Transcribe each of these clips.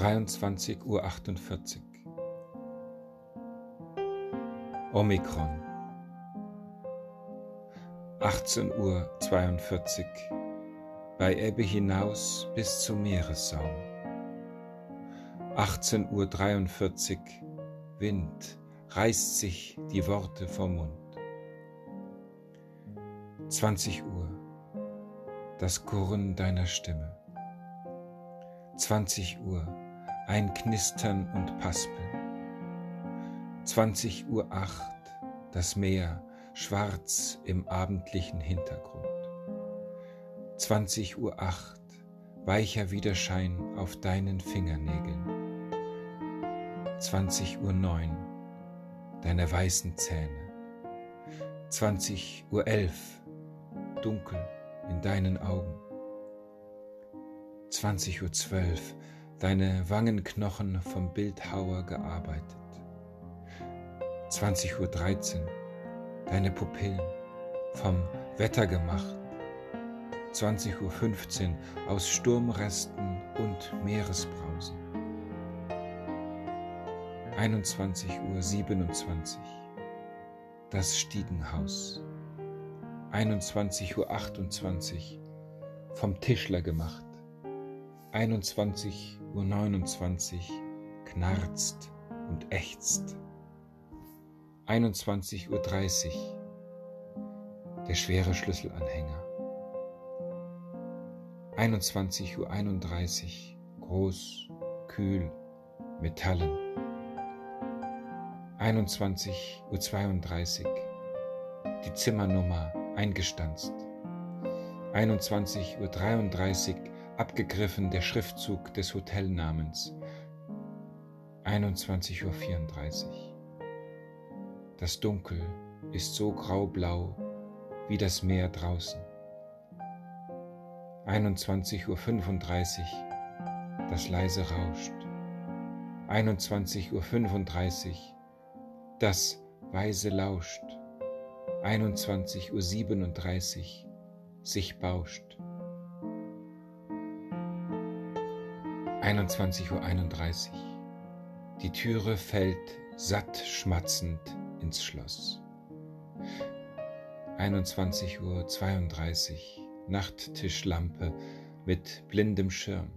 23.48 Uhr. Omikron. 18.42 Uhr. Bei Ebbe hinaus bis zum Meeressaum. 18.43 Uhr. Wind reißt sich die Worte vom Mund. 20 Uhr. Das Gurren deiner Stimme. 20 Uhr ein Knistern und Paspeln. 20 Uhr acht das Meer schwarz im abendlichen Hintergrund. 20 Uhr acht weicher Widerschein auf deinen Fingernägeln. 20 Uhr neun deine weißen Zähne. 20 Uhr elf dunkel in deinen Augen. 20.12 Uhr deine Wangenknochen vom Bildhauer gearbeitet. 20.13 Uhr deine Pupillen vom Wetter gemacht. 20.15 Uhr aus Sturmresten und Meeresbrausen. 21.27 Uhr das Stiegenhaus. 21.28 Uhr vom Tischler gemacht. 21.29 Uhr knarzt und ächzt. 21.30 Uhr der schwere Schlüsselanhänger. 21.31 Uhr groß, kühl, Metallen. 21.32 Uhr die Zimmernummer eingestanzt. 21.33 Uhr abgegriffen der Schriftzug des Hotelnamens. 21.34 Uhr. Das Dunkel ist so graublau wie das Meer draußen. 21.35 Uhr. Das leise rauscht. 21.35 Uhr. Das weise lauscht. 21.37 Uhr. Sich bauscht. 21.31 Uhr. Die Türe fällt satt schmatzend ins Schloss. 21.32 Uhr. Nachttischlampe mit blindem Schirm.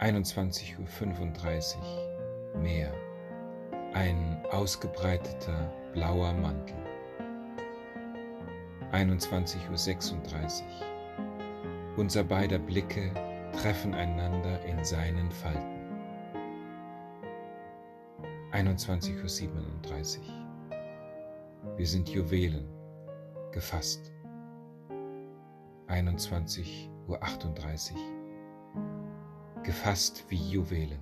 21.35 Uhr. Meer. Ein ausgebreiteter blauer Mantel. 21.36 Uhr. Unser beider Blicke treffen einander in seinen Falten. 21.37 Uhr. Wir sind Juwelen, gefasst. 21.38 Uhr. Gefasst wie Juwelen.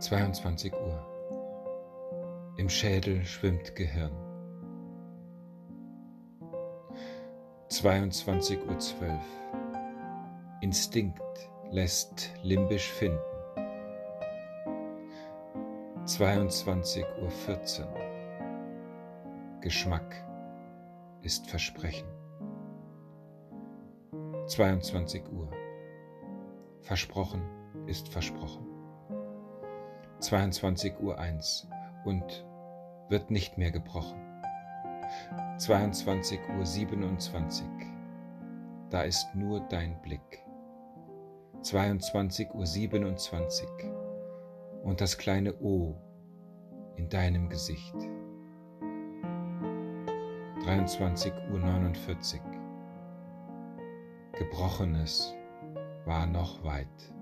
22 Uhr. Im Schädel schwimmt Gehirn. 22.12 Uhr. Instinkt lässt limbisch finden. 22.14 Uhr. Geschmack ist Versprechen. 22 Uhr. Versprochen ist versprochen. 22 Uhr 1 und wird nicht mehr gebrochen. 22 Uhr 27. Da ist nur dein Blick. 22 Uhr 27 und das kleine O in deinem Gesicht. 23 Uhr 49. Gebrochenes war noch weit.